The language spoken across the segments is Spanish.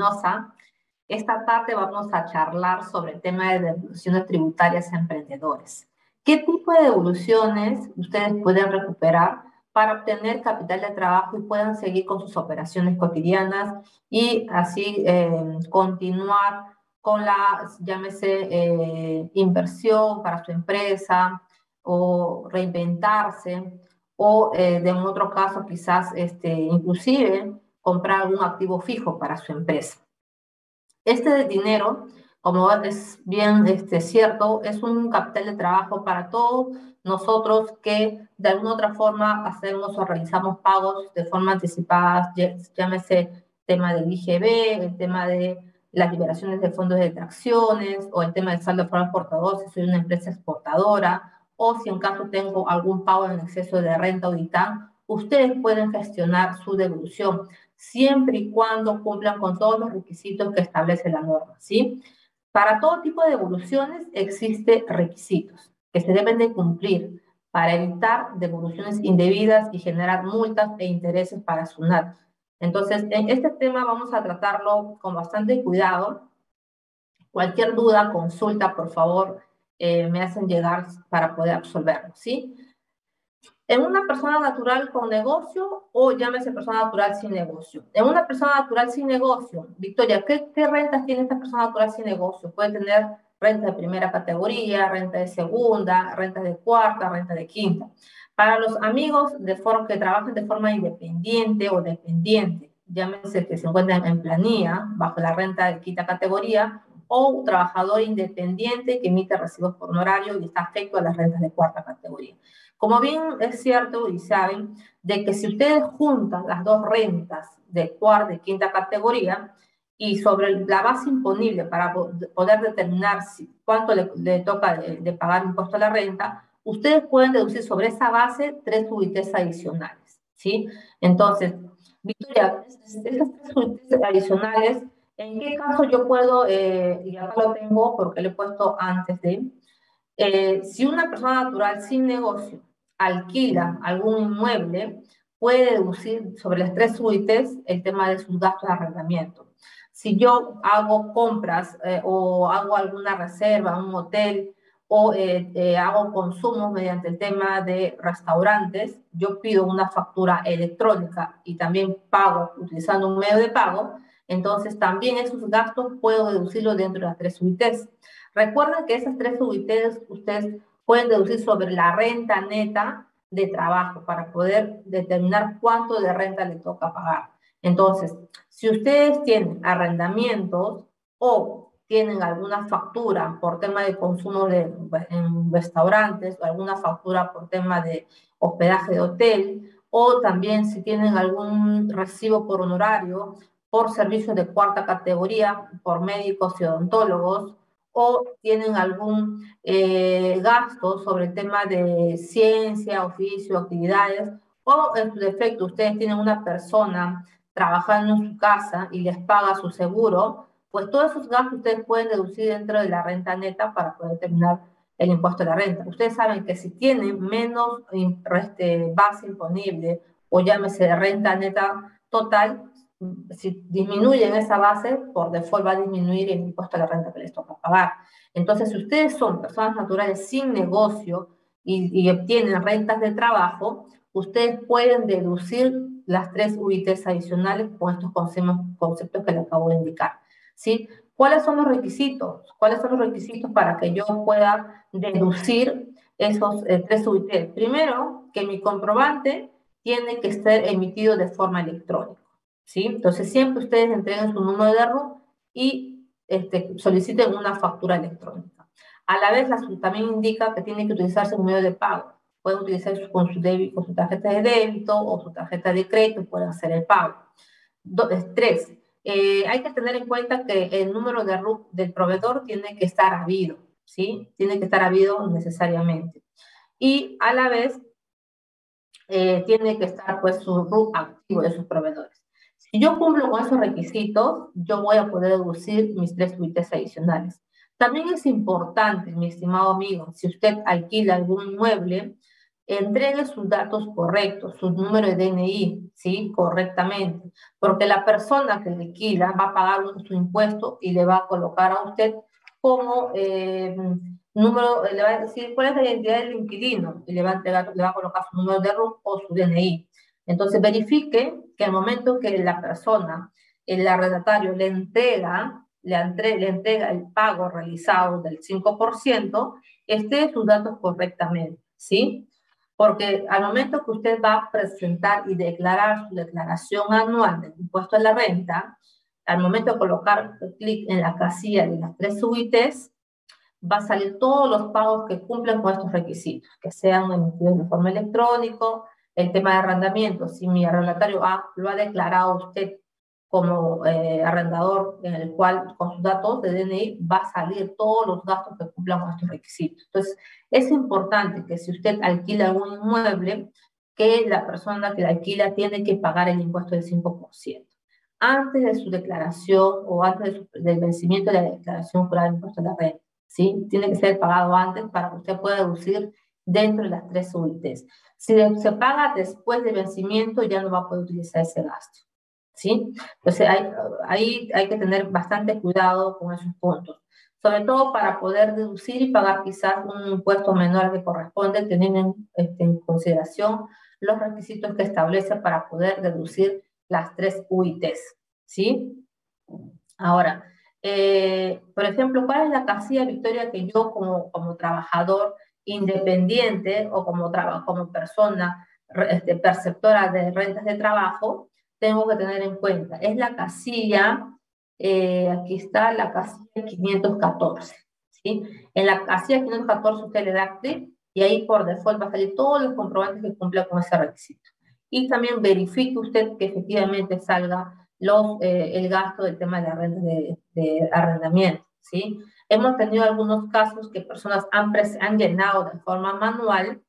Espinosa. Esta tarde vamos a charlar sobre el tema de devoluciones tributarias a emprendedores. ¿Qué tipo de devoluciones ustedes pueden recuperar para obtener capital de trabajo y puedan seguir con sus operaciones cotidianas y así eh, continuar con la, llámese, eh, inversión para su empresa o reinventarse o eh, de en otro caso quizás este, inclusive comprar algún activo fijo para su empresa. Este dinero, como es bien este, cierto, es un capital de trabajo para todos nosotros que de alguna otra forma hacemos o realizamos pagos de forma anticipada, llámese tema del IGB, el tema de las liberaciones de fondos de tracciones o el tema del saldo por exportador, si soy una empresa exportadora, o si en caso tengo algún pago en exceso de renta o ustedes pueden gestionar su devolución siempre y cuando cumplan con todos los requisitos que establece la norma, ¿sí? Para todo tipo de devoluciones existen requisitos que se deben de cumplir para evitar devoluciones indebidas y generar multas e intereses para SUNAT. Entonces, en este tema vamos a tratarlo con bastante cuidado. Cualquier duda, consulta, por favor, eh, me hacen llegar para poder absolverlo, ¿sí? En una persona natural con negocio o llámese persona natural sin negocio. En una persona natural sin negocio, Victoria, ¿qué, rentas tiene esta persona natural sin negocio? Puede tener renta de primera categoría, renta de segunda, renta de cuarta, renta de quinta. Para los amigos de forma, que trabajan de forma independiente o dependiente, llámese que se encuentran en planilla, bajo la renta de quinta categoría, o un trabajador independiente que emite recibos por honorario y está afecto a las rentas de cuarta categoría. Como bien es cierto y saben, de que si ustedes juntan las dos rentas de cuarta y quinta categoría, y sobre la base imponible para poder determinar si, cuánto le, toca de, pagar impuesto a la renta, ustedes pueden deducir sobre esa base tres UITs adicionales, ¿sí? Entonces, Victoria, estas tres UITs adicionales, ¿en qué caso yo puedo, eh, y acá lo tengo porque lo he puesto antes de, eh, si una persona natural sin negocio alquila algún inmueble, puede deducir sobre las tres UITs el tema de sus gastos de arrendamiento. Si yo hago compras eh, o hago alguna reserva, un hotel, o eh, eh, hago consumos mediante el tema de restaurantes, yo pido una factura electrónica y también pago utilizando un medio de pago, entonces también esos gastos puedo deducirlos dentro de las tres UITs. Recuerden que esas tres UITs ustedes pueden deducir sobre la renta neta de trabajo para poder determinar cuánto de renta le toca pagar. Entonces, si ustedes tienen arrendamientos o tienen alguna factura por tema de consumo de, en restaurantes o alguna factura por tema de hospedaje de hotel o también si tienen algún recibo por honorario por servicios de cuarta categoría por médicos y odontólogos o tienen algún eh, gasto sobre el tema de ciencia, oficio, actividades o en su defecto ustedes tienen una persona trabajando en su casa y les paga su seguro, pues todos esos gastos ustedes pueden deducir dentro de la renta neta para poder determinar el impuesto de la renta. Ustedes saben que si tienen menos este, base imponible o llámese renta neta total, si disminuyen esa base, por default va a disminuir el impuesto de la renta que les toca pagar. Entonces, si ustedes son personas naturales sin negocio y, y obtienen rentas de trabajo, ustedes pueden deducir las tres UITs adicionales con estos conceptos que les acabo de indicar. ¿sí? ¿Cuáles son los requisitos? ¿Cuáles son los requisitos para que yo pueda deducir esos eh, tres UITs? Primero, que mi comprobante tiene que ser emitido de forma electrónica. Entonces, siempre ustedes entreguen su número de RUT y este, soliciten una factura electrónica. A la vez, también indica que tiene que utilizarse un medio de pago. Pueden utilizar con su, con su tarjeta de débito o su tarjeta de crédito, pueden hacer el pago. tres, eh, hay que tener en cuenta que el número de RUC del proveedor tiene que estar habido, ¿sí? Tiene que estar habido necesariamente. Y a la vez, eh, tiene que estar pues su RUC activo de sus proveedores. Si yo cumplo con esos requisitos, yo voy a poder deducir mis tres tweets adicionales. También es importante, mi estimado amigo, si usted alquila algún inmueble, entregue sus datos correctos, su número de DNI, ¿sí? Correctamente, porque la persona que liquida va a pagar su impuesto y le va a colocar a usted como eh, número, le va a decir cuál es la identidad del inquilino y le va a entregar, le va a colocar su número de RUT o su DNI. Entonces verifique que al momento que la persona, el arrendatario le entrega, le, le entrega el pago realizado del 5%, esté sus datos correctamente, ¿sí? Porque al momento que usted va a presentar y declarar su declaración anual del impuesto a la renta, al momento de colocar clic en la casilla de las tres UITs, va a salir todos los pagos que cumplen con estos requisitos, que sean emitidos de forma electrónica, el tema de arrendamiento, si mi arrendatario lo ha declarado usted como eh, arrendador en el cual con sus datos de DNI va a salir todos los gastos que cumplan con estos requisitos. Entonces, es importante que si usted alquila algún inmueble, que la persona que la alquila tiene que pagar el impuesto del 5% antes de su declaración o antes del vencimiento de la declaración por el impuesto de la renta. ¿sí? Tiene que ser pagado antes para que usted pueda deducir dentro de las tres UITs. Si se paga después del vencimiento, ya no va a poder utilizar ese gasto. ¿sí? Entonces, hay, ahí hay que tener bastante cuidado con esos puntos. Sobre todo para poder deducir y pagar quizás un impuesto menor que corresponde, teniendo en, este, en consideración los requisitos que establece para poder deducir las tres UITs. ¿Sí? Ahora, eh, por ejemplo, ¿cuál es la casilla Victoria que yo como, como trabajador independiente o como, como persona este, perceptora de rentas de trabajo tengo que tener en cuenta? Es la casilla, eh, aquí está la casilla 514. ¿sí? En la casilla 514 usted le da clic y ahí por default va a salir todos los comprobantes que cumplan con ese requisito. Y también verifique usted que efectivamente salga los, eh, el gasto del tema de la renta de, arrendamiento, ¿sí? Hemos tenido algunos casos que personas han, han llenado de forma manual,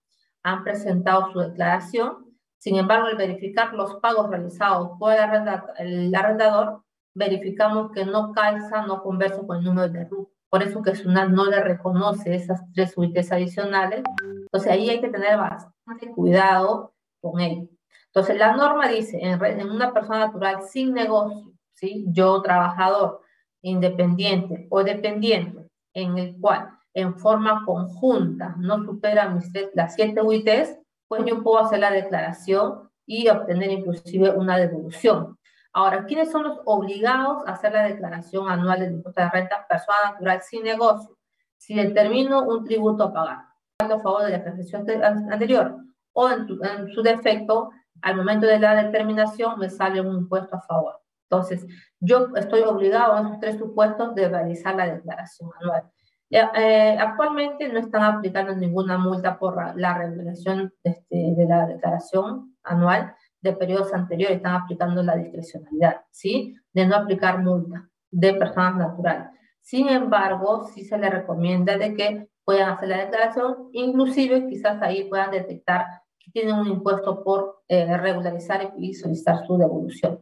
han presentado su declaración, sin embargo, al verificar los pagos realizados por el, arrendador, verificamos que no calza, no conversa con el número de RUT. Por eso que SUNAT no le reconoce esas tres UITs adicionales. Entonces ahí hay que tener bastante cuidado con ello. Entonces, la norma dice, en, una persona natural sin negocio, ¿sí? yo trabajador independiente o dependiente, en el cual en forma conjunta no supera mis las siete UITs, pues yo puedo hacer la declaración y obtener inclusive una devolución. Ahora, ¿quiénes son los obligados a hacer la declaración anual de impuesto de renta? Persona natural sin negocio. Si determino un tributo a pagar, a favor de la ejercicio anterior, o en, en su defecto, al momento de la determinación me sale un impuesto a favor. Entonces, yo estoy obligado a esos tres supuestos de realizar la declaración anual. Eh, actualmente no están aplicando ninguna multa por la revelación este, de la declaración anual de periodos anteriores, están aplicando la discrecionalidad, ¿sí? De no aplicar multa de personas naturales. Sin embargo, sí se les recomienda de que puedan hacer la declaración, inclusive quizás ahí puedan detectar que tienen un impuesto por eh, regularizar y solicitar su devolución.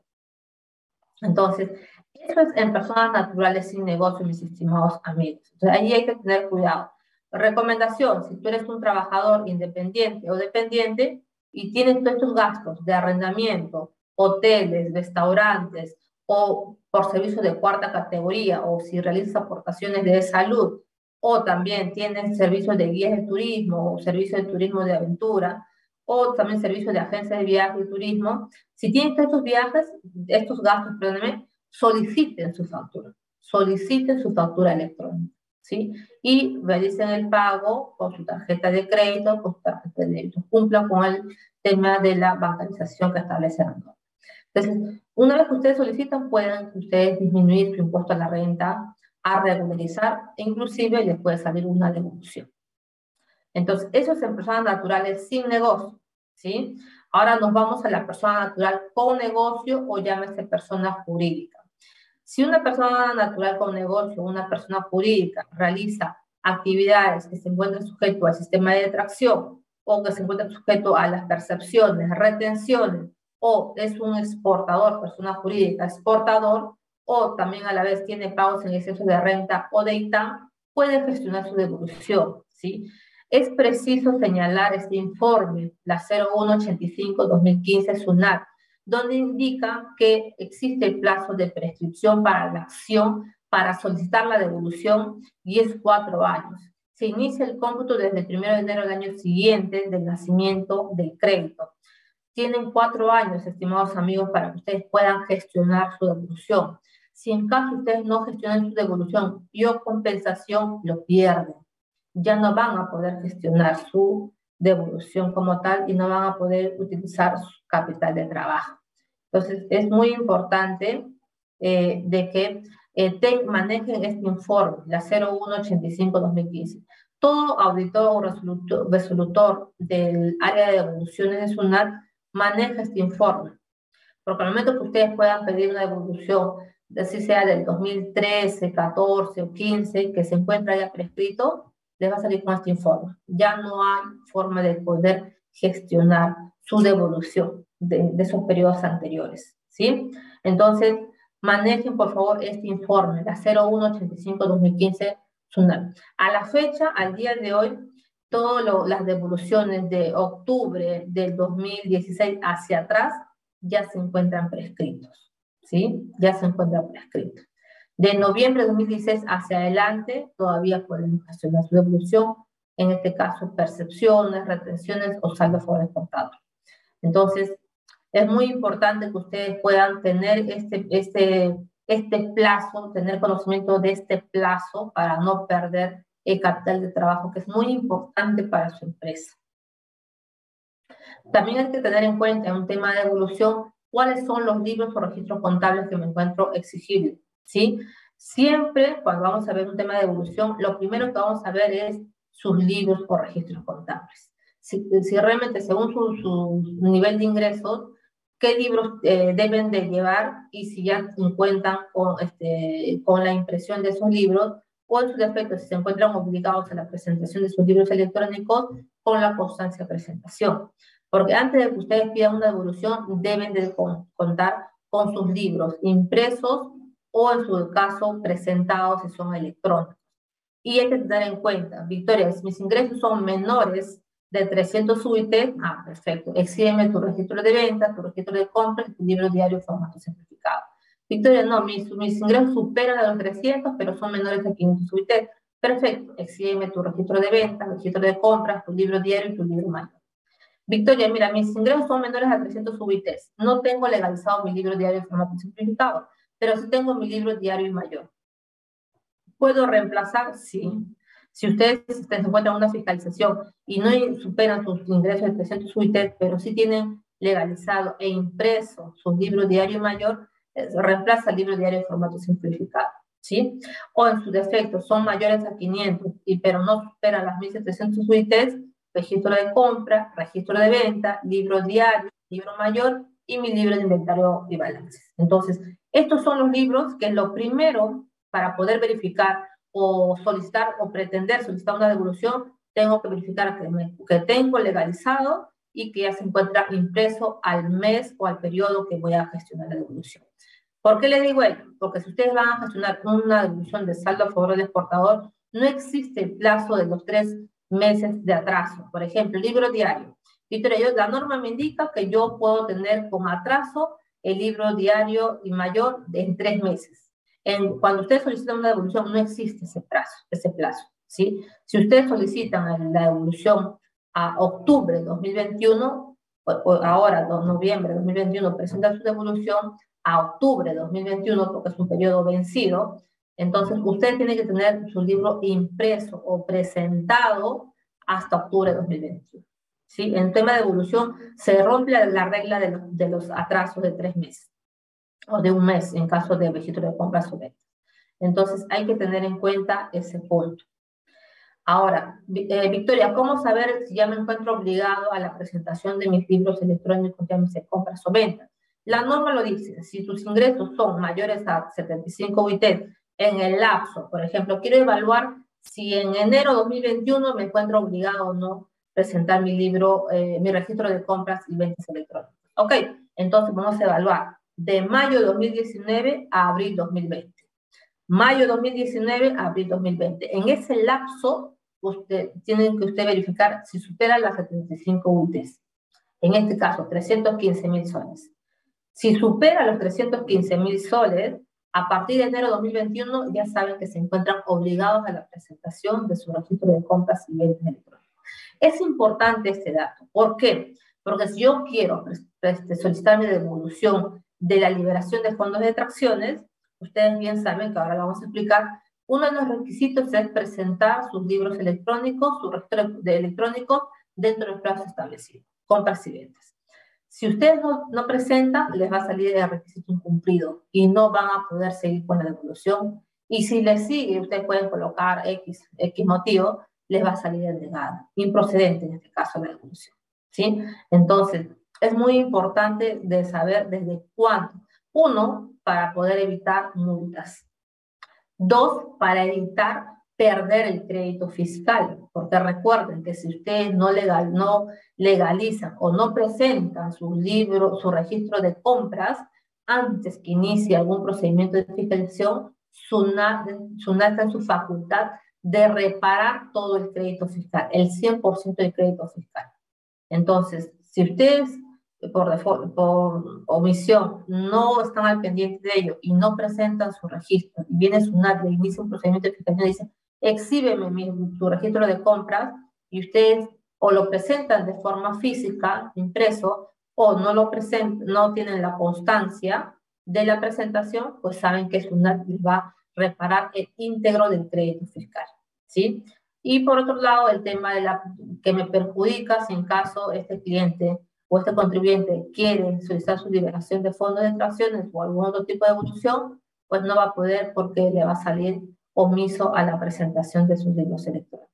Entonces, eso es en personas naturales sin negocio, mis estimados amigos. Entonces, ahí hay que tener cuidado. Recomendación, si tú eres un trabajador independiente o dependiente y tienes todos estos gastos de arrendamiento, hoteles, restaurantes o por servicio de cuarta categoría o si realizas aportaciones de salud o también tienes servicios de guías de turismo o servicios de turismo de aventura, o también servicios de agencias de viaje y turismo, si tienen estos viajes, estos gastos, perdónenme, soliciten su factura, soliciten su factura electrónica, ¿sí? Y realicen el pago con su tarjeta de crédito, con su tarjeta de débito, cumplan con el tema de la bancarización que establece la norma. Entonces, una vez que ustedes solicitan, pueden ustedes disminuir su impuesto a la renta, a regularizar, e inclusive les puede salir una devolución. Entonces, eso es en personas naturales sin negocio, ¿sí? Ahora nos vamos a la persona natural con negocio o llámese persona jurídica. Si una persona natural con negocio, una persona jurídica, realiza actividades que se encuentran sujeto al sistema de tracción o que se encuentran sujeto a las percepciones, retenciones, o es un exportador, persona jurídica, exportador, o también a la vez tiene pagos en exceso de renta o de ITAM, puede gestionar su devolución, ¿sí? Es preciso señalar este informe, la 0185-2015 SUNAT, donde indica que existe el plazo de prescripción para la acción para solicitar la devolución y es cuatro años. Se inicia el cómputo desde el 1 de enero del año siguiente del nacimiento del crédito. Tienen cuatro años, estimados amigos, para que ustedes puedan gestionar su devolución. Si en caso ustedes no gestionan su devolución y o compensación, lo pierden. Ya no van a poder gestionar su devolución como tal y no van a poder utilizar su capital de trabajo. Entonces, es muy importante eh, de que eh, manejen este informe, la 0185-2015. Todo auditor o resolutor, resolutor, del área de devoluciones de SUNAT maneja este informe. Porque al momento que ustedes puedan pedir una devolución, así sea del 2013, 14 o 15, que se encuentra ya prescrito, les va a salir con este informe. Ya no hay forma de poder gestionar su devolución de, esos periodos anteriores, ¿sí? Entonces, manejen por favor este informe, la 0185-2015 SUNAT. A la fecha, al día de hoy, todas las devoluciones de octubre del 2016 hacia atrás ya se encuentran prescritos, ¿sí? Ya se encuentran prescritos. De noviembre de 2016 hacia adelante, todavía pueden gestionar su devolución, en este caso, percepciones, retenciones o saldo favor exportado. Entonces, es muy importante que ustedes puedan tener este, este, este plazo, tener conocimiento de este plazo para no perder el capital de trabajo, que es muy importante para su empresa. También hay que tener en cuenta en un tema de evolución cuáles son los libros o registros contables que me encuentro exigibles, ¿sí? Siempre cuando vamos a ver un tema de evolución, lo primero que vamos a ver es sus libros o registros contables. Si, si realmente según su, su, nivel de ingresos, qué libros eh, deben de llevar y si ya cuentan con, este, con la impresión de esos libros o en su defecto si se encuentran obligados a la presentación de sus libros electrónicos con la constancia de presentación. Porque antes de que ustedes pidan una devolución deben de contar con sus libros impresos o en su caso presentados si son electrónicos. Y hay que tener en cuenta, Victoria, si mis ingresos son menores de 300 UIT, ah, perfecto, exídeme tu registro de venta, tu registro de compra y tu libro diario formato simplificado. Victoria, no, mis, mis ingresos superan a los 300, pero son menores de 500 UIT. Perfecto, exídeme tu registro de venta, registro de compras, tu libro diario y tu libro mayor. Victoria, mira, mis ingresos son menores a 300 UIT. No tengo legalizado mi libro diario formato simplificado, pero sí tengo mi libro diario y mayor. ¿Puedo reemplazar? Sí. Si ustedes se encuentran una fiscalización y no superan sus ingresos de 300 UIT, pero sí tienen legalizado e impreso sus libros diario mayor, eh, reemplaza el libro diario en formato simplificado. ¿Sí? O en su defecto son mayores a 500, y, pero no superan las 1700 UITs, registro de compra, registro de venta, libro diario, libro mayor y mi libro de inventario y balances. Entonces, estos son los libros que lo primero para poder verificar o solicitar o pretender solicitar una devolución, tengo que verificar que, que tengo legalizado y que ya se encuentra impreso al mes o al periodo que voy a gestionar la devolución. ¿Por qué le digo esto? Porque si ustedes van a gestionar una devolución de saldo a favor del exportador, no existe el plazo de los tres meses de atraso. Por ejemplo, libro diario. Yo, la norma me indica que yo puedo tener con atraso el libro diario y mayor en tres meses cuando ustedes solicitan una devolución, no existe ese plazo, ese plazo, ¿sí? Si ustedes solicitan la devolución a octubre de 2021, o, ahora, noviembre de 2021, presentan su devolución a octubre de 2021, porque es un periodo vencido, entonces usted tiene que tener su libro impreso o presentado hasta octubre de 2021. ¿Sí? En tema de devolución, se rompe la regla de de los atrasos de tres meses o de un mes en caso de registro de compras o ventas. Entonces hay que tener en cuenta ese punto. Ahora, eh, Victoria, ¿cómo saber si ya me encuentro obligado a la presentación de mis libros electrónicos, ya me compras o ventas? La norma lo dice, si tus ingresos son mayores a 75 UIT en el lapso, por ejemplo, quiero evaluar si en enero de 2021 me encuentro obligado o no presentar mi libro, eh, mi registro de compras y ventas electrónicas. Ok, entonces vamos a evaluar de mayo de 2019 a abril 2020. Mayo 2019 a abril 2020. En ese lapso usted, tienen que usted verificar si supera las 75 UTs. En este caso, 315 mil soles. Si supera los 315 mil soles, a partir de enero de 2021 ya saben que se encuentran obligados a la presentación de su registro de compras y ventas electrónicas. Es importante este dato. ¿Por qué? Porque si yo quiero este, solicitar mi devolución de la liberación de fondos de tracciones, ustedes bien saben que ahora lo vamos a explicar, uno de los requisitos es presentar sus libros electrónicos, su registro de electrónicos dentro del plazo establecido, compras y ventas. Si ustedes no, no, presentan, les va a salir el requisito incumplido y no van a poder seguir con la devolución. Y si les sigue, ustedes pueden colocar X, X motivo, les va a salir el negado, improcedente en este caso la devolución. ¿sí? Entonces, es muy importante de saber desde cuándo. Uno, para poder evitar multas. Dos, para evitar perder el crédito fiscal, porque recuerden que si ustedes no, legal, no legalizan o no presentan su libro, su registro de compras, antes que inicie algún procedimiento de fiscalización, SUNAT, está en su facultad de reparar todo el crédito fiscal, el 100% del crédito fiscal. Entonces, si ustedes por, por omisión no están al pendiente de ello y no presentan su registro, y viene SUNAT y inicia un procedimiento de fiscalización y dice, exhíbeme mi, tu registro de compras, y ustedes o lo presentan de forma física, impreso, o no lo presentan, no tienen la constancia de la presentación, pues saben que SUNAT va a reparar el íntegro del crédito fiscal, ¿sí? Y por otro lado, el tema de la que me perjudica si en caso este cliente o este contribuyente quiere solicitar su liberación de fondos de tracciones o algún otro tipo de evolución, pues no va a poder porque le va a salir omiso a la presentación de sus libros electrónicos.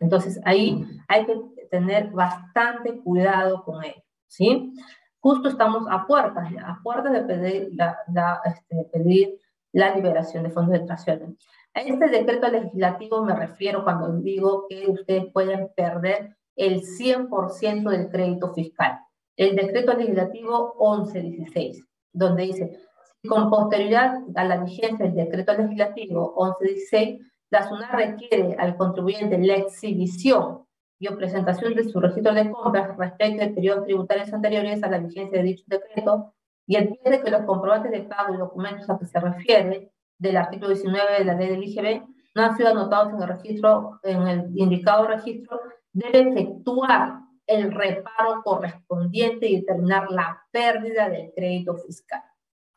Entonces ahí hay que tener bastante cuidado con ello, ¿sí? Justo estamos a puertas, a puertas de pedir la, este, pedir la liberación de fondos de tracciones. A este decreto legislativo me refiero cuando digo que ustedes pueden perder el 100% del crédito fiscal el decreto legislativo 1116, donde dice, con posterioridad a la vigencia del decreto legislativo 1116, la SUNAT requiere al contribuyente la exhibición y o presentación de su registro de compras respecto de periodos tributarios anteriores a la vigencia de dicho decreto y entiende que los comprobantes de pago y documentos a que se refiere del artículo 19 de la ley del IGB no han sido anotados en el registro, en el indicado registro, debe efectuar el reparo correspondiente y determinar la pérdida del crédito fiscal.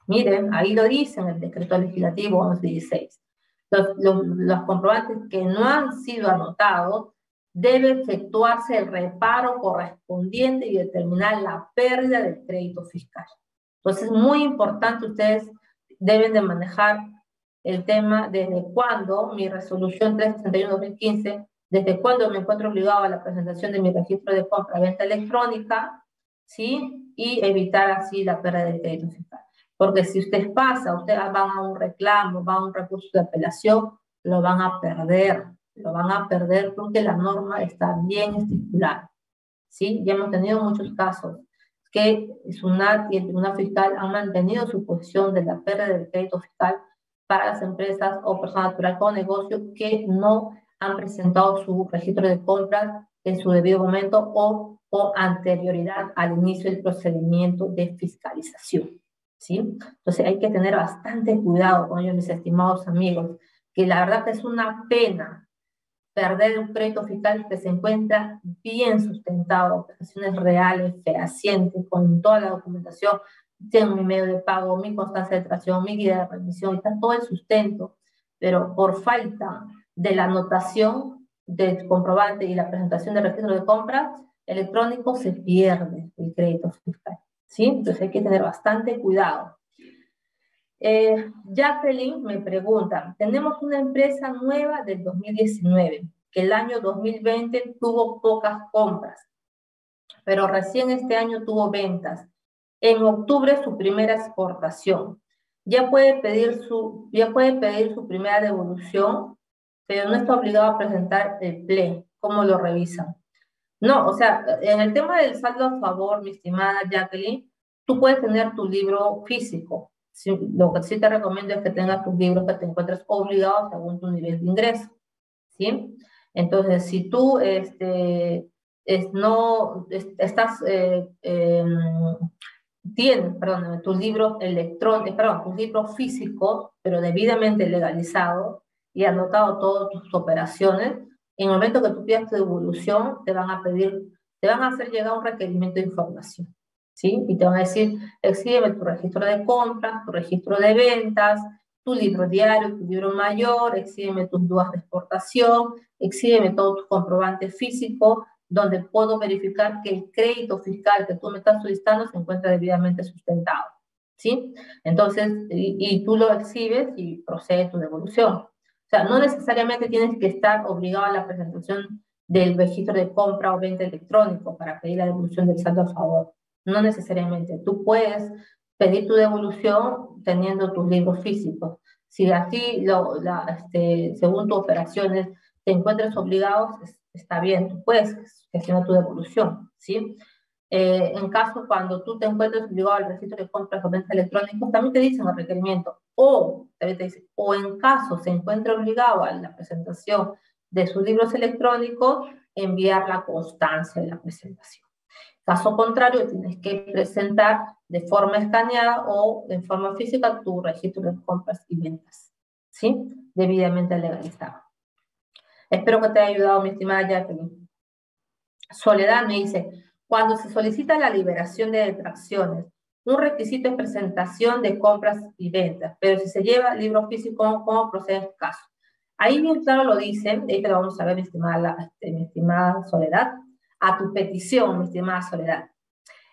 Miren, ahí lo dice en el decreto legislativo 1116. Los, los, comprobantes que no han sido anotados debe efectuarse el reparo correspondiente y determinar la pérdida del crédito fiscal. Entonces, es muy importante, ustedes deben de manejar el tema desde cuándo mi resolución 361-2015 desde cuándo me encuentro obligado a la presentación de mi registro de compra-venta electrónica, ¿sí? Y evitar así la pérdida del crédito fiscal. Porque si usted pasa, ustedes van a un reclamo, van a un recurso de apelación, lo van a perder, lo van a perder porque la norma está bien estipulada. ¿Sí? Ya hemos tenido muchos casos que SUNAT y el Tribunal Fiscal han mantenido su posición de la pérdida del crédito fiscal para las empresas o personas naturales con negocio que no han presentado su registro de compras en su debido momento o con anterioridad al inicio del procedimiento de fiscalización. ¿sí? Entonces hay que tener bastante cuidado con ello, mis estimados amigos, que la verdad que es una pena perder un crédito fiscal que se encuentra bien sustentado, operaciones reales, fehacientes, con toda la documentación, tengo mi medio de pago, mi constancia de tracción, mi guía de remisión, está todo el sustento, pero por falta de la anotación del comprobante y la presentación del registro de compras electrónico se pierde el crédito fiscal. ¿sí? Entonces hay que tener bastante cuidado. Eh, Jacqueline me pregunta, tenemos una empresa nueva del 2019, que el año 2020 tuvo pocas compras, pero recién este año tuvo ventas. En octubre su primera exportación. Ya puede pedir su, ya puede pedir su primera devolución pero no está obligado a presentar el PLE. ¿Cómo lo revisan? No, o sea, en el tema del saldo a favor, mi estimada Jacqueline, tú puedes tener tu libro físico. Lo que sí te recomiendo es que tengas tus libros que te encuentres obligados según tu nivel de ingreso. ¿Sí? Entonces, si tú este, es, no estás, eh, em, tienes, perdón, tus libros electrónicos, perdón, tus libros físicos, pero debidamente legalizados y anotado todas tus operaciones, en el momento que tú pidas tu devolución, te van a pedir, te van a hacer llegar un requerimiento de información. ¿Sí? Y te van a decir, exhibe tu registro de compras, tu registro de ventas, tu libro diario, tu libro mayor, exhíbeme tus dudas de exportación, exhíbeme todo tu comprobante físico, donde puedo verificar que el crédito fiscal que tú me estás solicitando se encuentra debidamente sustentado. ¿Sí? Entonces, y, tú lo exhibes y procede tu devolución. O sea, no necesariamente tienes que estar obligado a la presentación del registro de compra o venta electrónico para pedir la devolución del saldo a favor. No necesariamente. Tú puedes pedir tu devolución teniendo tus libros físicos. Si así, lo, este, según tus operaciones, te encuentres obligados, está bien, tú puedes gestionar tu devolución, ¿sí? Eh, en caso cuando tú te encuentres obligado al registro de compras o venta electrónicos, también te dicen el requerimiento, o también te dice, o en caso se encuentre obligado a la presentación de sus libros electrónicos, enviar la constancia de la presentación. Caso contrario, tienes que presentar de forma escaneada o en forma física tu registro de compras y ventas, ¿sí? Debidamente legalizado. Espero que te haya ayudado, mi estimada Jacqueline. Soledad me dice, cuando se solicita la liberación de detracciones, un requisito es presentación de compras y ventas, pero si se lleva libro físico, ¿cómo, procede este caso? Ahí bien claro lo dicen, ahí te lo vamos a ver, mi estimada, este, mi estimada Soledad, a tu petición, mi estimada Soledad.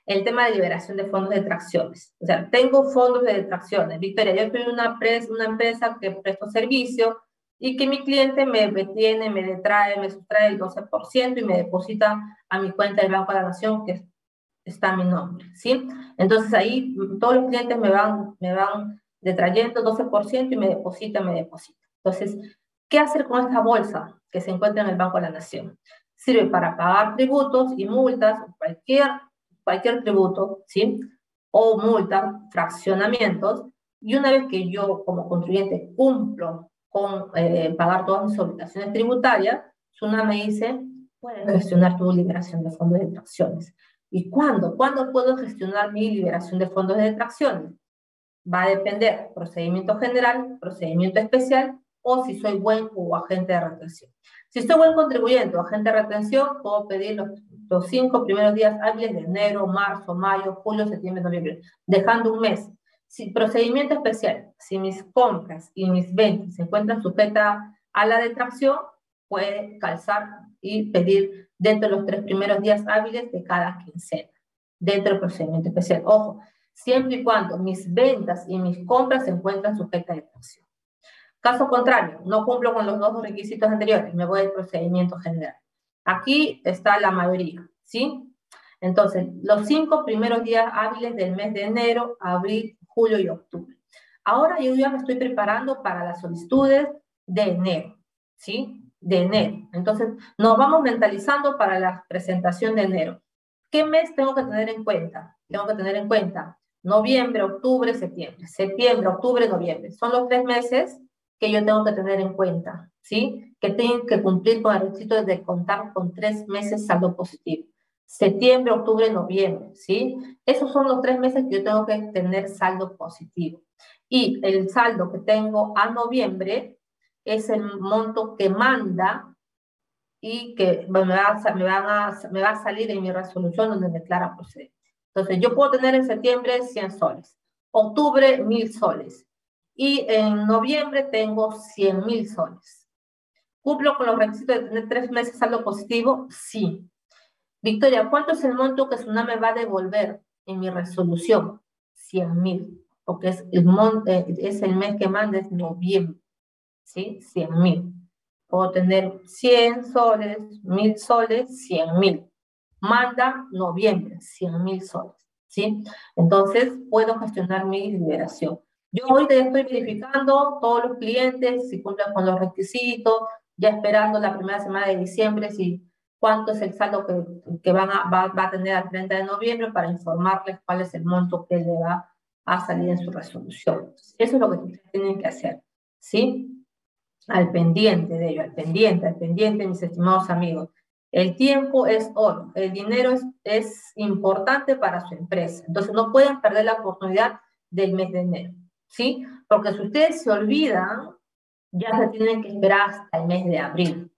El tema de liberación de fondos de detracciones. O sea, tengo fondos de detracciones. Victoria, yo soy una, una empresa que presto servicio, y que mi cliente me retiene, me detrae, me sustrae el 12% y me deposita a mi cuenta del Banco de la Nación, que está mi nombre, ¿sí? Entonces ahí todos los clientes me van, me van detrayendo 12% y me depositan, me depositan. Entonces, ¿qué hacer con esta bolsa que se encuentra en el Banco de la Nación? Sirve para pagar tributos y multas, cualquier, cualquier tributo, ¿sí? O multas, fraccionamientos, y una vez que yo como contribuyente cumplo con eh, pagar todas mis obligaciones tributarias, SUNA me dice, puedes gestionar tu liberación de fondos de detracciones. ¿Y cuándo? ¿Cuándo puedo gestionar mi liberación de fondos de detracciones? Va a depender procedimiento general, procedimiento especial o si soy buen o agente de retención. Si soy buen contribuyente o agente de retención, puedo pedir los, los cinco primeros días hábiles de enero, marzo, mayo, julio, septiembre, noviembre, dejando un mes si, procedimiento especial, si mis compras y mis ventas se encuentran sujetas a la detracción, puede calzar y pedir dentro de los tres primeros días hábiles de cada quincena, dentro del procedimiento especial. Ojo, siempre y cuando mis ventas y mis compras se encuentran sujetas a detracción. Caso contrario, no cumplo con los dos requisitos anteriores, me voy al procedimiento general. Aquí está la mayoría, ¿sí? Entonces, los cinco primeros días hábiles del mes de enero, abril, julio y octubre. Ahora yo ya me estoy preparando para las solicitudes de enero, ¿sí? De enero. Entonces, nos vamos mentalizando para la presentación de enero. ¿Qué mes tengo que tener en cuenta? Tengo que tener en cuenta noviembre, octubre, septiembre. Septiembre, octubre, noviembre. Son los tres meses que yo tengo que tener en cuenta, ¿sí? Que tengo que cumplir con el requisito de contar con tres meses saldo positivo septiembre, octubre, noviembre, ¿sí? Esos son los tres meses que yo tengo que tener saldo positivo. Y el saldo que tengo a noviembre es el monto que manda y que me va, a, me, van a, me va a salir en mi resolución donde declara procedente. Entonces, yo puedo tener en septiembre 100 soles, octubre 1000 soles y en noviembre tengo 100 mil soles. ¿Cumplo con los requisitos de tener tres meses saldo positivo? Sí. Victoria, ¿cuánto es el monto que Tsunami va a devolver en mi resolución? 100 mil, porque es el, monte, es el mes que manda, es noviembre, ¿sí? 100 mil. Puedo tener 100 soles, 1000 soles, 100 mil. Manda noviembre, 100 mil soles, ¿sí? Entonces, puedo gestionar mi liberación. Yo ahorita ya estoy verificando todos los clientes, si cumplen con los requisitos, ya esperando la primera semana de diciembre, si cuánto es el saldo que, que van a, va, va, a tener al 30 de noviembre para informarles cuál es el monto que le va a salir en su resolución. Eso es lo que tienen que hacer, ¿sí? al pendiente de ello, al pendiente, al pendiente, mis estimados amigos. El tiempo es oro, el dinero es, es importante para su empresa. Entonces no pueden perder la oportunidad del mes de enero, ¿sí? Porque si ustedes se olvidan, ya se tienen que esperar hasta el mes de abril.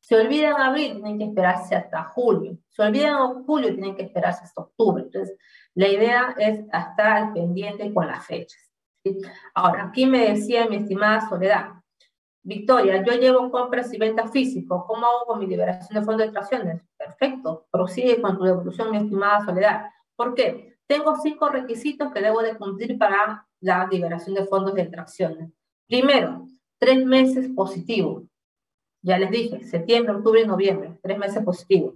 Se olvidan abril, tienen que esperarse hasta julio. Se olvidan julio, tienen que esperarse hasta octubre. Entonces, la idea es estar al pendiente con las fechas. Ahora, aquí me decía mi estimada Soledad, Victoria, yo llevo compras y ventas físicos. ¿Cómo hago con mi liberación de fondos de extracciones? Perfecto. Prosigue con tu devolución, mi estimada Soledad. ¿Por qué? Tengo cinco requisitos que debo de cumplir para la liberación de fondos de extracciones. Primero, tres meses positivos. Ya les dije, septiembre, octubre y noviembre, tres meses positivos.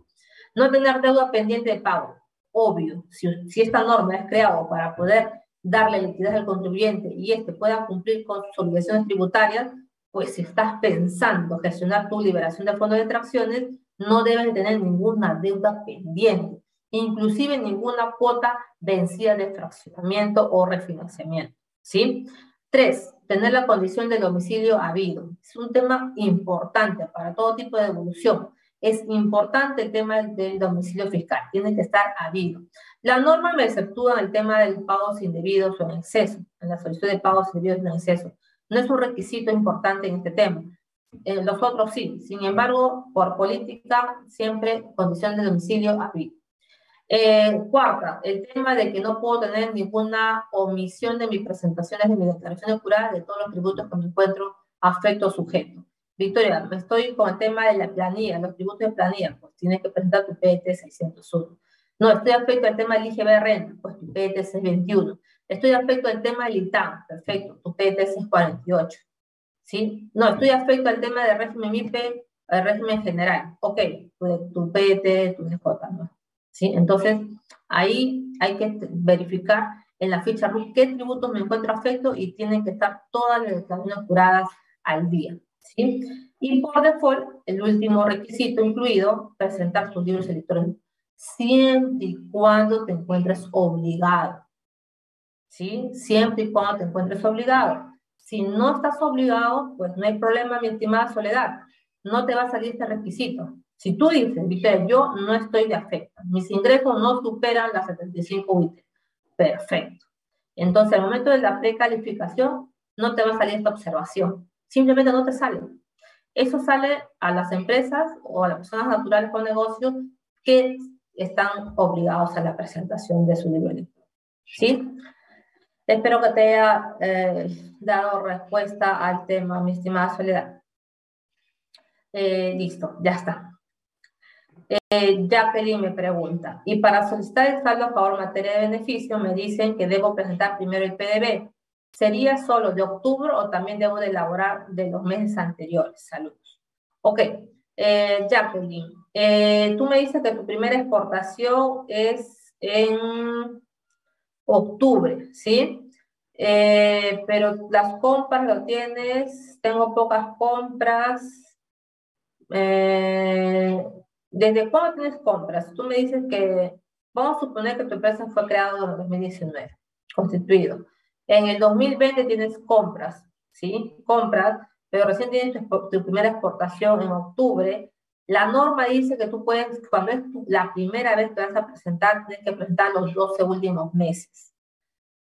No tener deuda pendiente de pago. Obvio, si, esta norma es creada para poder darle liquidez al contribuyente y éste pueda cumplir con sus obligaciones tributarias, pues si estás pensando gestionar tu liberación de fondos de tracciones, no debes tener ninguna deuda pendiente, inclusive ninguna cuota vencida de fraccionamiento o refinanciamiento, ¿sí? Tres, tener la condición de domicilio habido. Es un tema importante para todo tipo de devolución. Es importante el tema del domicilio fiscal, tiene que estar habido. La norma me exceptúa el tema del pagos indebidos o en exceso, en la solicitud de pagos indebidos en exceso. No es un requisito importante en este tema. Eh, los otros sí. Sin embargo, por política, siempre condición de domicilio habido. Eh, cuarta, el tema de que no puedo tener ninguna omisión de mis presentaciones de mis declaraciones juradas de todos los tributos que me encuentro afecto sujeto. Victoria, me estoy con el tema de la planilla, los tributos de planilla, pues tienes que presentar tu PET 601. No, estoy afecto al tema del IGB renta, pues tu PET 621. Estoy afecto al tema del ITAM, perfecto, tu PET 648. ¿Sí? No, estoy afecto al tema del régimen MIPE, el régimen general. Ok, tu, tu PET, tu DJ, ¿no? ¿Sí? Entonces, ahí hay que verificar en la ficha RUT qué tributos me encuentro afecto y tienen que estar todas las declaraciones juradas al día, ¿sí? Y por default, el último requisito incluido, presentar sus libros electrónicos, siempre y cuando te encuentres obligado, ¿sí? Siempre y cuando te encuentres obligado. Si no estás obligado, pues no hay problema, mi estimada Soledad, no te va a salir este requisito. Si tú dices, dice, yo no estoy de afecto, mis ingresos no superan las 75 UIT, perfecto. Entonces, al momento de la precalificación, no te va a salir esta observación. Simplemente no te sale. Eso sale a las empresas o a las personas naturales con negocios que están obligados a la presentación de su nivel. ¿Sí? Espero que te haya eh, dado respuesta al tema, mi estimada Soledad. Eh, listo, ya está. Eh, Jacqueline me pregunta, y para solicitar el saldo a favor materia de beneficio me dicen que debo presentar primero el PDB. ¿Sería solo de octubre o también debo de elaborar de los meses anteriores? Saludos. Ok, eh, Jacqueline, eh, tú me dices que tu primera exportación es en octubre, ¿sí? Pero las compras lo tienes, tengo pocas compras. ¿Desde cuándo tienes compras? Tú me dices que, vamos a suponer que tu empresa fue creada en 2019, constituido. En el 2020 tienes compras, ¿sí? Compras, pero recién tienes tu, primera exportación en octubre. La norma dice que tú puedes, cuando es la primera vez que vas a presentar, tienes que presentar los 12 últimos meses.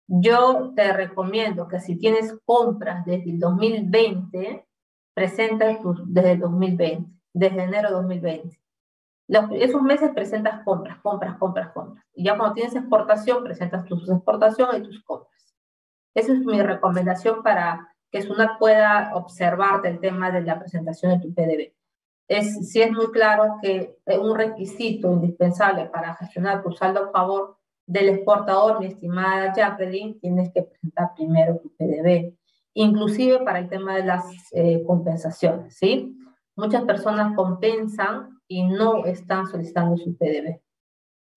Yo te recomiendo que si tienes compras desde el 2020, presenta desde el 2020, desde enero de 2020 esos meses presentas compras, compras, compras, compras. Y ya cuando tienes exportación, presentas tus exportaciones y tus compras. Esa es mi recomendación para que SUNAT pueda observarte el tema de la presentación de tu PDB. Es, sí es muy claro que un requisito indispensable para gestionar tu saldo a favor del exportador, mi estimada Jacqueline, tienes que presentar primero tu PDB, inclusive para el tema de las eh, compensaciones, ¿sí? Muchas personas compensan y no están solicitando su PDB.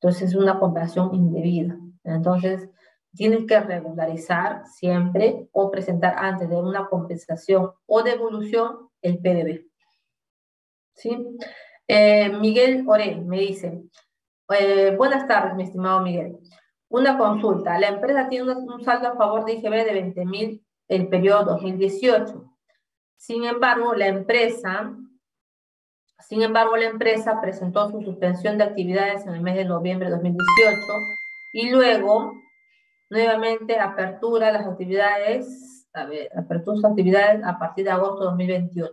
Entonces es una comparación indebida. Entonces tienes que regularizar siempre o presentar antes de una compensación o devolución el PDB. ¿Sí? Eh, Miguel Ore me dice, eh, buenas tardes, mi estimado Miguel. Una consulta. La empresa tiene un, saldo a favor de IGB de 20 mil el periodo 2018 Sin embargo, la empresa, sin embargo, la empresa presentó su suspensión de actividades en el mes de noviembre de 2018 y luego nuevamente apertura las actividades, a ver, apertura sus actividades a partir de agosto de 2021.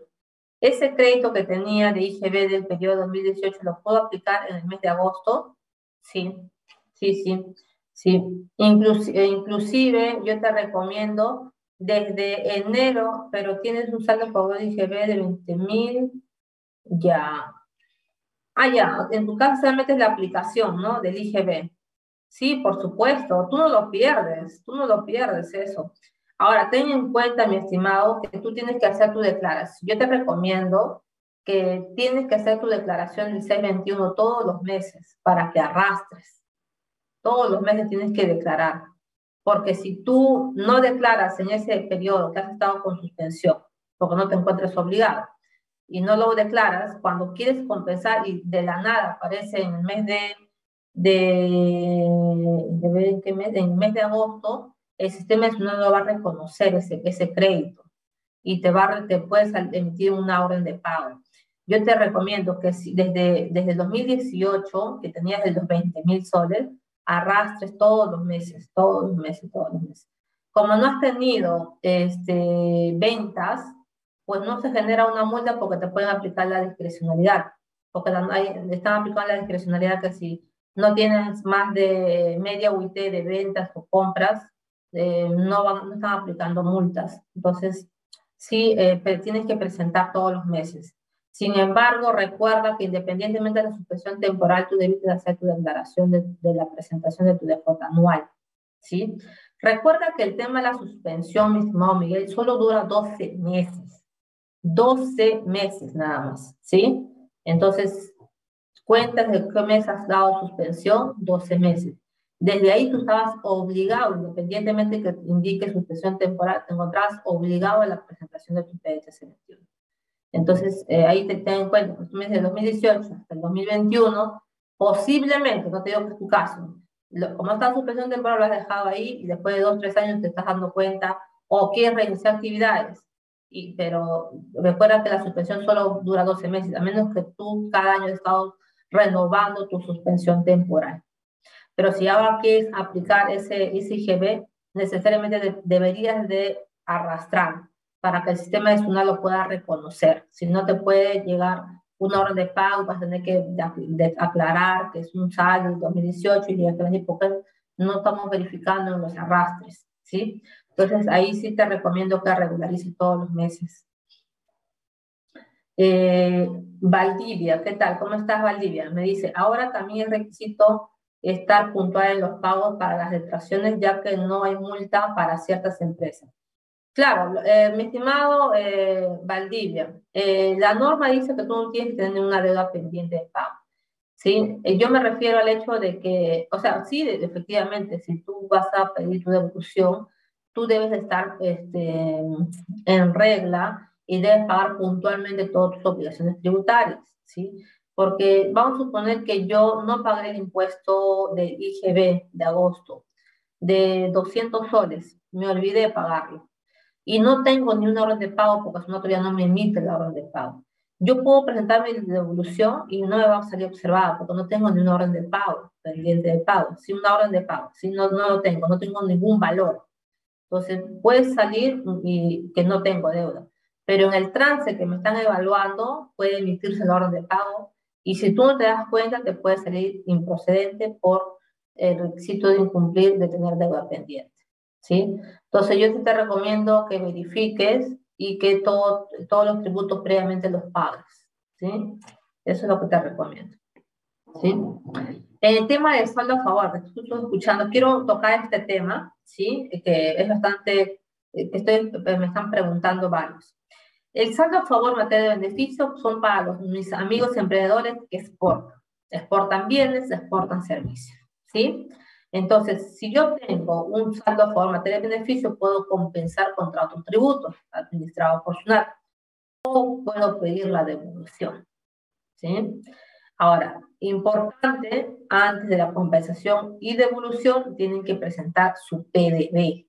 Ese crédito que tenía de IGB del periodo 2018 lo puedo aplicar en el mes de agosto. Sí, sí, sí, sí. Inclusive, inclusive yo te recomiendo desde enero, pero tienes un saldo favor de IGB de 20 mil, ya. Ah, ya, en tu caso solamente es la aplicación, ¿no? Del IGB. Sí, por supuesto, tú no lo pierdes, tú no lo pierdes eso. Ahora, ten en cuenta, mi estimado, que tú tienes que hacer tu declaración. Yo te recomiendo que tienes que hacer tu declaración del 621 todos los meses para que arrastres. Todos los meses tienes que declarar. Porque si tú no declaras en ese periodo que has estado con suspensión, porque no te encuentres obligado, y no lo declaras, cuando quieres compensar y de la nada aparece en el mes de, de, de, ¿en qué mes? En el mes de agosto, el sistema no lo va a reconocer ese, ese crédito y te, va, te puedes emitir una orden de pago. Yo te recomiendo que si desde, desde el 2018, que tenías de los 20 mil soles, arrastres todos los meses, todos los meses, todos los meses. Como no has tenido este, ventas, pues no se genera una multa porque te pueden aplicar la discrecionalidad, porque están aplicando la discrecionalidad que si no tienes más de media UIT de ventas o compras, eh, no, van, no están aplicando multas. Entonces, sí, eh, tienes que presentar todos los meses. Sin embargo, recuerda que independientemente de la suspensión temporal, tú debes hacer tu declaración de, de la presentación de tu DJ anual. ¿sí? Recuerda que el tema de la suspensión, mi estimado Miguel, solo dura 12 meses. 12 meses nada más. ¿sí? Entonces, cuentas de qué mes has dado suspensión, 12 meses. Desde ahí tú estabas obligado, independientemente que indique suspensión temporal, te encontrabas obligado a la presentación de tu PDT 21. Entonces, eh, ahí te ten en cuenta, pues, desde el 2018 hasta el 2021, posiblemente, no te digo que es tu caso, como está suspensión temporal, lo has dejado ahí y después de dos, tres años te estás dando cuenta o quieres reiniciar actividades. Y, pero recuerda que la suspensión solo dura 12 meses, a menos que tú cada año estado renovando tu suspensión temporal. Pero si ahora quieres aplicar ese ICGB, necesariamente deberías de arrastrar para que el sistema de SUNA lo pueda reconocer. Si no te puede llegar una orden de pago, vas a tener que aclarar que es un saldo del 2018 y directamente porque no estamos verificando los arrastres, ¿sí? Entonces ahí sí te recomiendo que regularices todos los meses. Eh, Valdivia, ¿qué tal? ¿Cómo estás, Valdivia? Me dice, ahora también es requisito estar puntual en los pagos para las detracciones, ya que no hay multa para ciertas empresas. Claro, eh, mi estimado eh, Valdivia, eh, la norma dice que tú no tienes que tener una deuda pendiente de pago. ¿sí? yo me refiero al hecho de que, o sea, sí, efectivamente, si tú vas a pedir tu devolución, tú debes estar este, en regla y debes pagar puntualmente todas tus obligaciones tributarias. ¿sí? Porque vamos a suponer que yo no pagué el impuesto de IGB de agosto de 200 soles, me olvidé de pagarlo y no tengo ni una orden de pago porque no todavía no me emite la orden de pago. Yo puedo presentar mi devolución y no me va a salir observada porque no tengo ni una orden de pago, pendiente de pago, sin una orden de pago, si no, no lo tengo, no tengo ningún valor. Entonces puede salir y que no tengo deuda, pero en el trance que me están evaluando puede emitirse la orden de pago y si tú no te das cuenta te puede salir improcedente por el requisito de incumplir de tener deuda pendiente. ¿sí? Entonces yo te recomiendo que verifiques y que todo, todos los tributos previamente los pagues, ¿sí? Eso es lo que te recomiendo, ¿sí? En el tema del saldo a favor, que escuchando, quiero tocar este tema, ¿sí? Que es bastante, estoy, me están preguntando varios. El saldo a favor materia de beneficio son para los, mis amigos emprendedores que exportan. Exportan bienes, exportan servicios, ¿sí? Entonces, si yo tengo un saldo a favor materia de beneficio, puedo compensar contra otros tributos administrados por SUNAT o puedo pedir la devolución. ¿sí? Ahora, importante, antes de la compensación y devolución, tienen que presentar su PDB.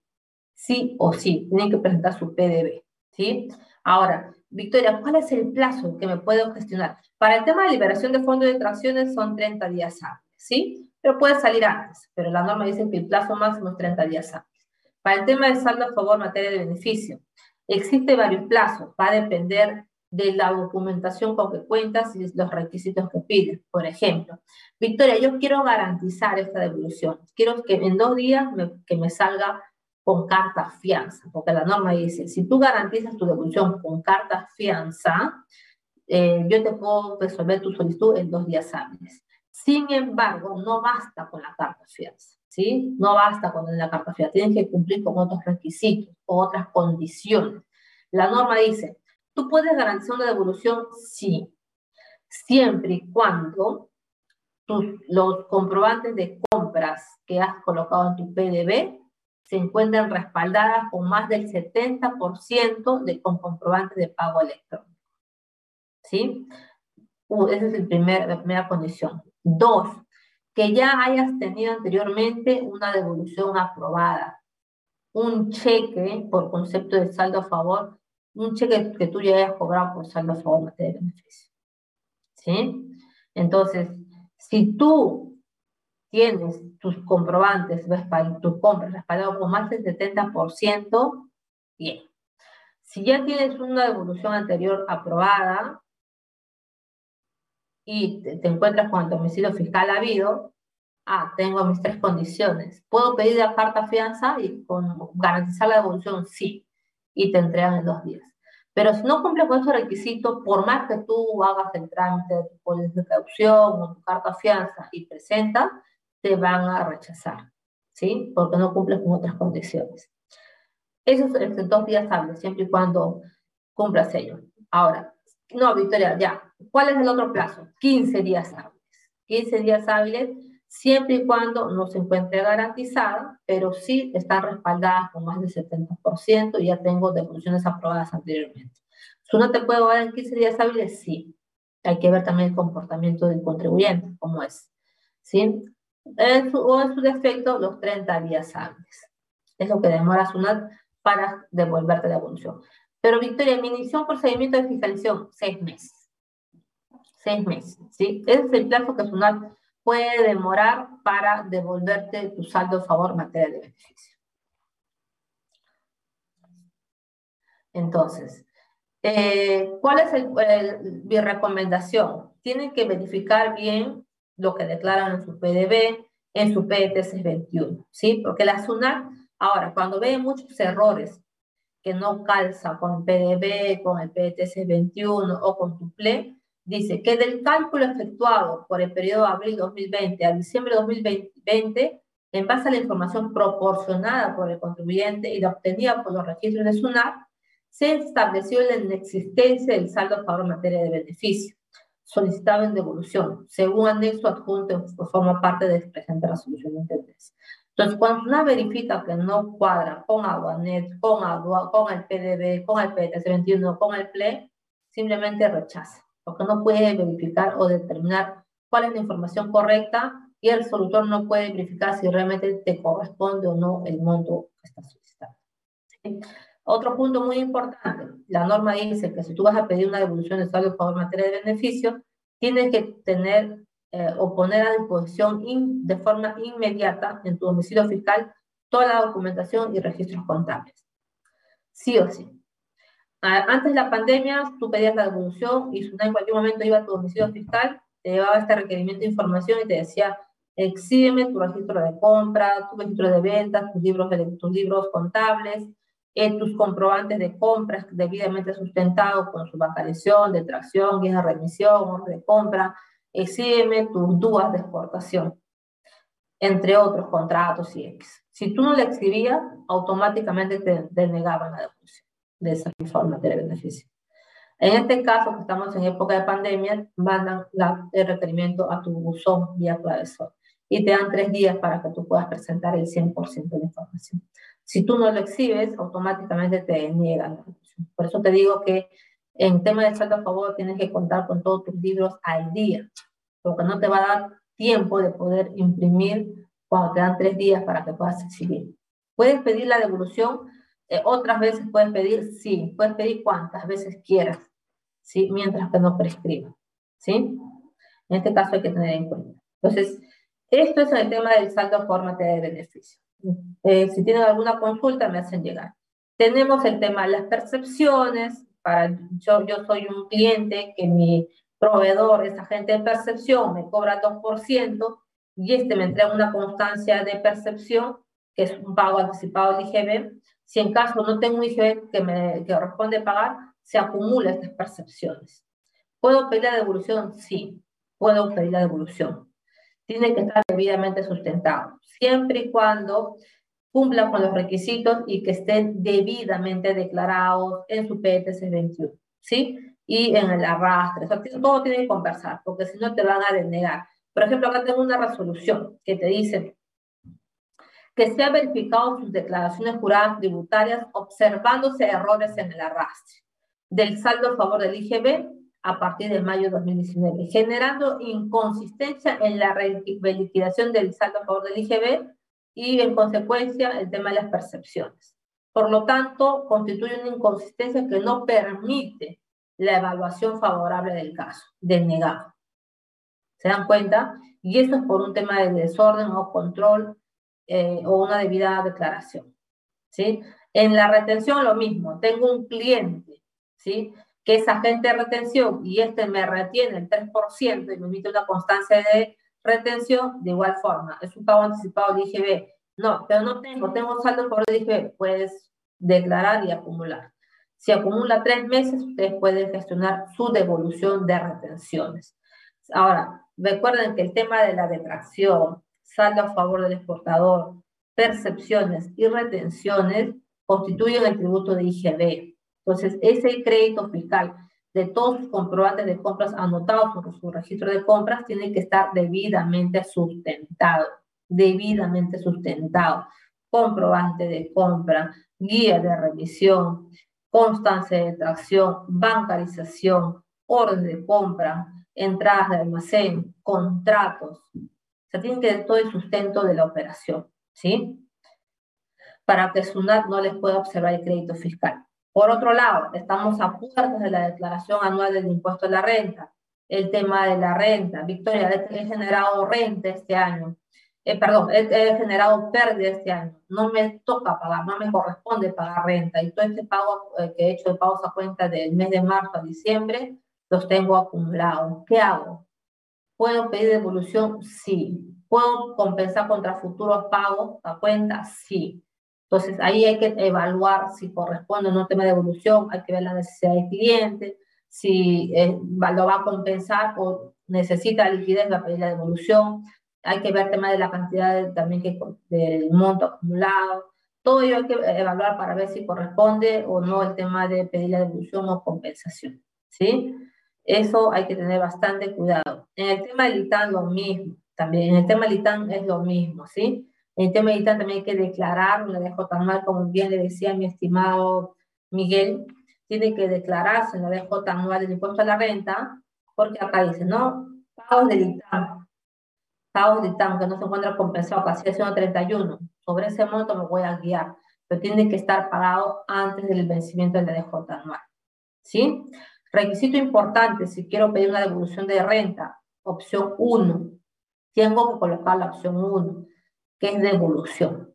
Sí o sí, tienen que presentar su PDB. ¿sí? Ahora, Victoria, ¿cuál es el plazo que me puedo gestionar? Para el tema de liberación de fondos de tracciones son 30 días hábiles, ¿sí? Pero puede salir antes, pero la norma dice que el plazo máximo es 30 días hábiles. Para el tema de saldo a favor materia de beneficio, existe varios plazos, va a depender de la documentación con que cuentas y los requisitos que pides. Por ejemplo, Victoria, yo quiero garantizar esta devolución. Quiero que en dos días me, que me salga con carta fianza, porque la norma dice, si tú garantizas tu devolución con carta fianza, eh, yo te puedo resolver tu solicitud en dos días hábiles. Sin embargo, no basta con la carta fianza, ¿sí? No basta con la carta fianza, tienes que cumplir con otros requisitos o otras condiciones. La norma dice, tú puedes garantizar una devolución, sí, siempre y cuando los comprobantes de compras que has colocado en tu PDB se encuentran respaldadas con más del 70% de, con comprobantes de pago electrónico. ¿Sí? Uh, esa es el primer, la primera condición. Dos, que ya hayas tenido anteriormente una devolución aprobada. Un cheque por concepto de saldo a favor, un cheque que tú ya hayas cobrado por saldo a favor de. ¿Sí? Entonces, si tú tienes tus comprobantes, tus compras respaldados con más del 70%, bien. Si ya tienes una devolución anterior aprobada y te, encuentras con el domicilio fiscal habido, ah, tengo mis tres condiciones. ¿Puedo pedir la carta fianza y con, garantizar la devolución? Sí, y te entregan en dos días. Pero si no cumple con esos requisitos, por más que tú hagas el trámite de tu póliza de caución o tu carta fianza y presentas, te van a rechazar, ¿sí? Porque no cumples con otras condiciones. Eso es dos días hábiles, siempre y cuando cumplas ello. Ahora, no, Victoria, ya. ¿Cuál es el otro plazo? 15 días hábiles. 15 días hábiles, siempre y cuando no se encuentre garantizada, pero sí están respaldadas con más del 70% y ya tengo devoluciones aprobadas anteriormente. ¿Su no te puede dar en 15 días hábiles? Sí. Hay que ver también el comportamiento del contribuyente, cómo es. ¿Sí? o en su defecto los 30 días hábiles. Es lo que demora SUNAT para devolverte la devolución. Pero Victoria, mi inició un procedimiento de fiscalización, seis meses. Seis meses, ¿sí? Ese es el plazo que SUNAT puede demorar para devolverte tu saldo a favor en materia de beneficio. Entonces, eh, ¿cuál es mi recomendación? Tienen que verificar bien lo que declaran en su PDB, en su PETS 21, ¿sí? Porque la SUNAT, ahora, cuando ve muchos errores que no calza con PDB, con el PETS 21 o con tu PLE, dice que del cálculo efectuado por el periodo de abril 2020 a diciembre 2020, en base a la información proporcionada por el contribuyente y la obtenida por los registros de SUNAT, se estableció la inexistencia del saldo a favor en materia de beneficio solicitado en devolución, según anexo adjunto forma parte de presente resolución de interés. Entonces, cuando una verifica que no cuadra con Aduanet, con, con el PDB, con el PTS21, con el PLE, simplemente rechaza, porque no puede verificar o determinar cuál es la información correcta y el solutor no puede verificar si realmente te corresponde o no el monto que está solicitando. Otro punto muy importante, la norma dice que si tú vas a pedir una devolución de saldo por materia de beneficio, tienes que tener eh, o poner a disposición de forma inmediata en tu domicilio fiscal toda la documentación y registros contables. Sí o sí. Antes de la pandemia, tú pedías la devolución y en cualquier momento iba a tu domicilio fiscal, te llevaba este requerimiento de información y te decía, exíbeme tu registro de compra, tu registro de ventas, tus libros, tus libros contables, tus comprobantes de compras debidamente sustentados con su bancalización, de tracción, guía de remisión, orden de compra, exígueme tus dudas de exportación, entre otros contratos y X. Si tú no le exhibías, automáticamente te denegaban la devolución de esa forma de beneficio. En este caso, que estamos en época de pandemia, mandan el requerimiento a tu buzón vía sol y te dan tres días para que tú puedas presentar el 100% de la información. Si tú no lo exhibes, automáticamente te niegan Por eso te digo que en tema de saldo a favor tienes que contar con todos tus libros al día, porque no te va a dar tiempo de poder imprimir cuando te dan tres días para que puedas exhibir. Puedes pedir la devolución Eh, otras veces puedes pedir, sí, puedes pedir cuantas veces quieras, ¿sí? Mientras que no prescriba, ¿sí? En este caso hay que tener en cuenta. Entonces, esto es el tema del saldo materia de beneficio. Eh, si tienen alguna consulta, me hacen llegar. Tenemos el tema de las percepciones. Para, yo, yo soy un cliente que mi proveedor es agente de percepción, me cobra 2% y este me entrega una constancia de percepción, que es un pago anticipado del IGB. Si en caso no tengo un IGB que me que corresponde pagar, se acumulan estas percepciones. ¿Puedo pedir la devolución? Sí, puedo pedir la devolución. Tiene que estar debidamente sustentado, siempre y cuando cumpla con los requisitos y que estén debidamente declarados en su PTC 21, ¿sí? Y en el arrastre. O sea, todo tiene que conversar, porque si no te van a denegar. Por ejemplo, acá tengo una resolución que te dice que se han verificado sus declaraciones juradas tributarias observándose errores en el arrastre del saldo a favor del IGB a partir de mayo de 2019, generando inconsistencia en la liquidación del saldo a favor del IGB y en consecuencia el tema de las percepciones. Por lo tanto, constituye una inconsistencia que no permite la evaluación favorable del caso, del negado. ¿Se dan cuenta? Y eso es por un tema de desorden o control eh, o una debida declaración. ¿sí? En la retención lo mismo. Tengo un cliente ¿sí? que es agente de retención y este me retiene el 3% y me emite una constancia de retención, de igual forma, es un pago anticipado de IGB. No, pero no tengo, tengo saldo por el IGB, puedes declarar y acumular. Si acumula tres meses, ustedes pueden gestionar su devolución de retenciones. Ahora, recuerden que el tema de la detracción, saldo a favor del exportador, percepciones y retenciones constituyen el tributo de IGB. Entonces, ese crédito fiscal de todos sus comprobantes de compras anotados por su registro de compras tiene que estar debidamente sustentado, debidamente sustentado. Comprobante de compra, guía de revisión, constancia de tracción, bancarización, orden de compra, entradas de almacén, contratos. O sea, tiene que tener todo el sustento de la operación, ¿sí? Para que SUNAT no les pueda observar el crédito fiscal. Por otro lado, estamos a puertas de la declaración anual del impuesto a la renta. El tema de la renta. Victoria, he generado renta este año. Eh, perdón, he, generado pérdida este año. No me toca pagar, no me corresponde pagar renta. Y todo este pago eh, que he hecho de pagos a cuenta del mes de marzo a diciembre, los tengo acumulados. ¿Qué hago? ¿Puedo pedir devolución? Sí. ¿Puedo compensar contra futuros pagos a cuenta? Sí. Entonces, ahí hay que evaluar si corresponde o no tema de evolución, hay que ver la necesidad del cliente, si eh, lo va a compensar o necesita liquidez, va a pedir la devolución, hay que ver el tema de la cantidad también que, del monto acumulado, todo ello hay que evaluar para ver si corresponde o no el tema de pedir la devolución o compensación, ¿sí? Eso hay que tener bastante cuidado. En el tema del ITAN lo mismo, también en el tema del ITAN es lo mismo, ¿sí? En el tema de también hay que declarar, le dejo tan mal como bien le decía mi estimado Miguel, tiene que declararse en la DJ anual del impuesto a la renta, porque acá dice, ¿no? Pagos del ITAM, pagos del ITAM que no se encuentra compensado, casi es 31. Sobre ese monto me voy a guiar, pero tiene que estar pagado antes del vencimiento de la DJ anual. ¿Sí? Requisito importante, si quiero pedir una devolución de renta, opción 1, tengo que colocar la opción 1 que es devolución.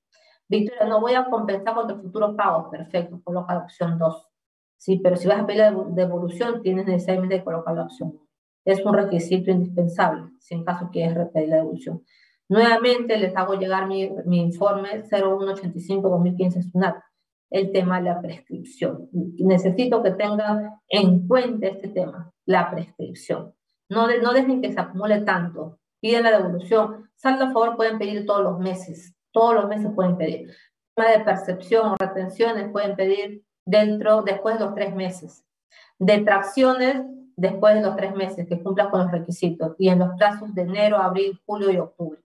Victoria, no voy a compensar contra futuros pagos. Perfecto, coloca la opción 2. Sí, pero si vas a pedir la devolución, tienes necesariamente que colocar la opción 1. Es un requisito indispensable, si en caso quieres pedir la devolución. Nuevamente les hago llegar mi, mi informe 0185-2015 SUNAT, el tema de la prescripción. Necesito que tengan en cuenta este tema, la prescripción. No, no dejen que se acumule tanto, piden la devolución. Saldo a favor pueden pedir todos los meses, todos los meses pueden pedir. Tema de percepción o retenciones pueden pedir dentro, después de los tres meses. Detracciones después de los tres meses que cumplan con los requisitos y en los plazos de enero, abril, julio y octubre.